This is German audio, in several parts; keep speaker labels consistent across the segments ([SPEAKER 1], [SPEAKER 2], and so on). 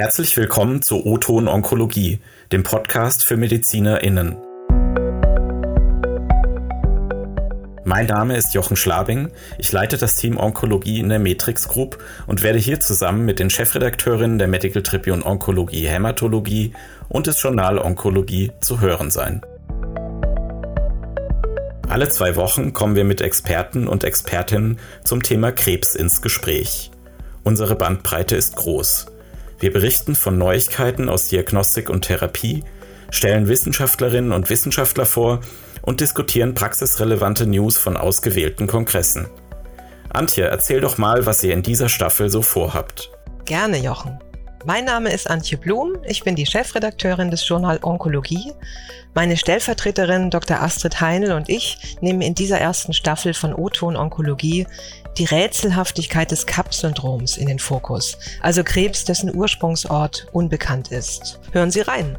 [SPEAKER 1] Herzlich willkommen zu O-Ton Onkologie, dem Podcast für MedizinerInnen. Mein Name ist Jochen Schlabing. Ich leite das Team Onkologie in der Matrix Group und werde hier zusammen mit den Chefredakteurinnen der Medical Tribune Onkologie Hämatologie und des Journal Onkologie zu hören sein. Alle zwei Wochen kommen wir mit Experten und Expertinnen zum Thema Krebs ins Gespräch. Unsere Bandbreite ist groß. Wir berichten von Neuigkeiten aus Diagnostik und Therapie, stellen Wissenschaftlerinnen und Wissenschaftler vor und diskutieren praxisrelevante News von ausgewählten Kongressen. Antje, erzähl doch mal, was ihr in dieser Staffel so vorhabt.
[SPEAKER 2] Gerne, Jochen. Mein Name ist Antje Blum, ich bin die Chefredakteurin des Journal Onkologie. Meine Stellvertreterin Dr. Astrid Heinl und ich nehmen in dieser ersten Staffel von O-Ton Onkologie die Rätselhaftigkeit des Kapp-Syndroms in den Fokus, also Krebs, dessen Ursprungsort unbekannt ist. Hören Sie rein.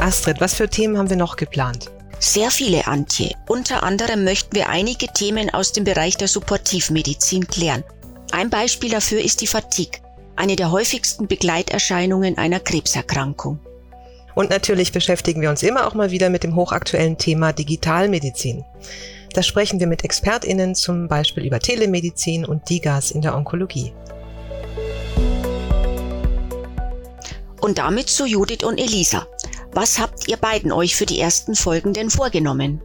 [SPEAKER 2] Astrid, was für Themen haben wir noch geplant?
[SPEAKER 3] Sehr viele, Antje. Unter anderem möchten wir einige Themen aus dem Bereich der Supportivmedizin klären. Ein Beispiel dafür ist die Fatigue, eine der häufigsten Begleiterscheinungen einer Krebserkrankung.
[SPEAKER 2] Und natürlich beschäftigen wir uns immer auch mal wieder mit dem hochaktuellen Thema Digitalmedizin. Da sprechen wir mit ExpertInnen zum Beispiel über Telemedizin und DIGAS in der Onkologie.
[SPEAKER 3] Und damit zu Judith und Elisa. Was habt ihr beiden euch für die ersten Folgen denn vorgenommen?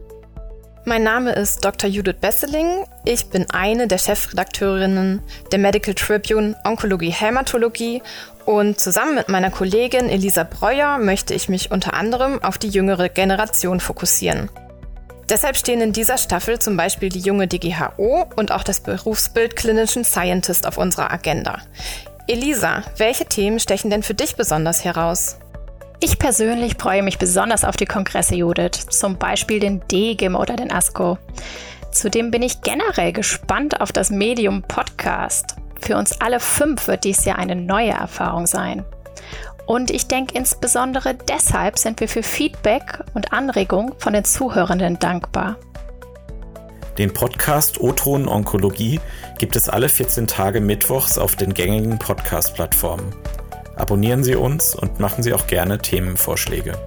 [SPEAKER 4] Mein Name ist Dr. Judith Besseling. Ich bin eine der Chefredakteurinnen der Medical Tribune Onkologie Hämatologie und zusammen mit meiner Kollegin Elisa Breuer möchte ich mich unter anderem auf die jüngere Generation fokussieren. Deshalb stehen in dieser Staffel zum Beispiel die junge DGHO und auch das Berufsbild Clinician Scientist auf unserer Agenda. Elisa, welche Themen stechen denn für dich besonders heraus?
[SPEAKER 5] Ich persönlich freue mich besonders auf die Kongresse, Judith, zum Beispiel den DGIM oder den ASCO. Zudem bin ich generell gespannt auf das Medium Podcast. Für uns alle fünf wird dies ja eine neue Erfahrung sein. Und ich denke insbesondere deshalb sind wir für Feedback und Anregung von den Zuhörenden dankbar.
[SPEAKER 1] Den Podcast O-Ton Onkologie gibt es alle 14 Tage mittwochs auf den gängigen Podcast-Plattformen. Abonnieren Sie uns und machen Sie auch gerne Themenvorschläge.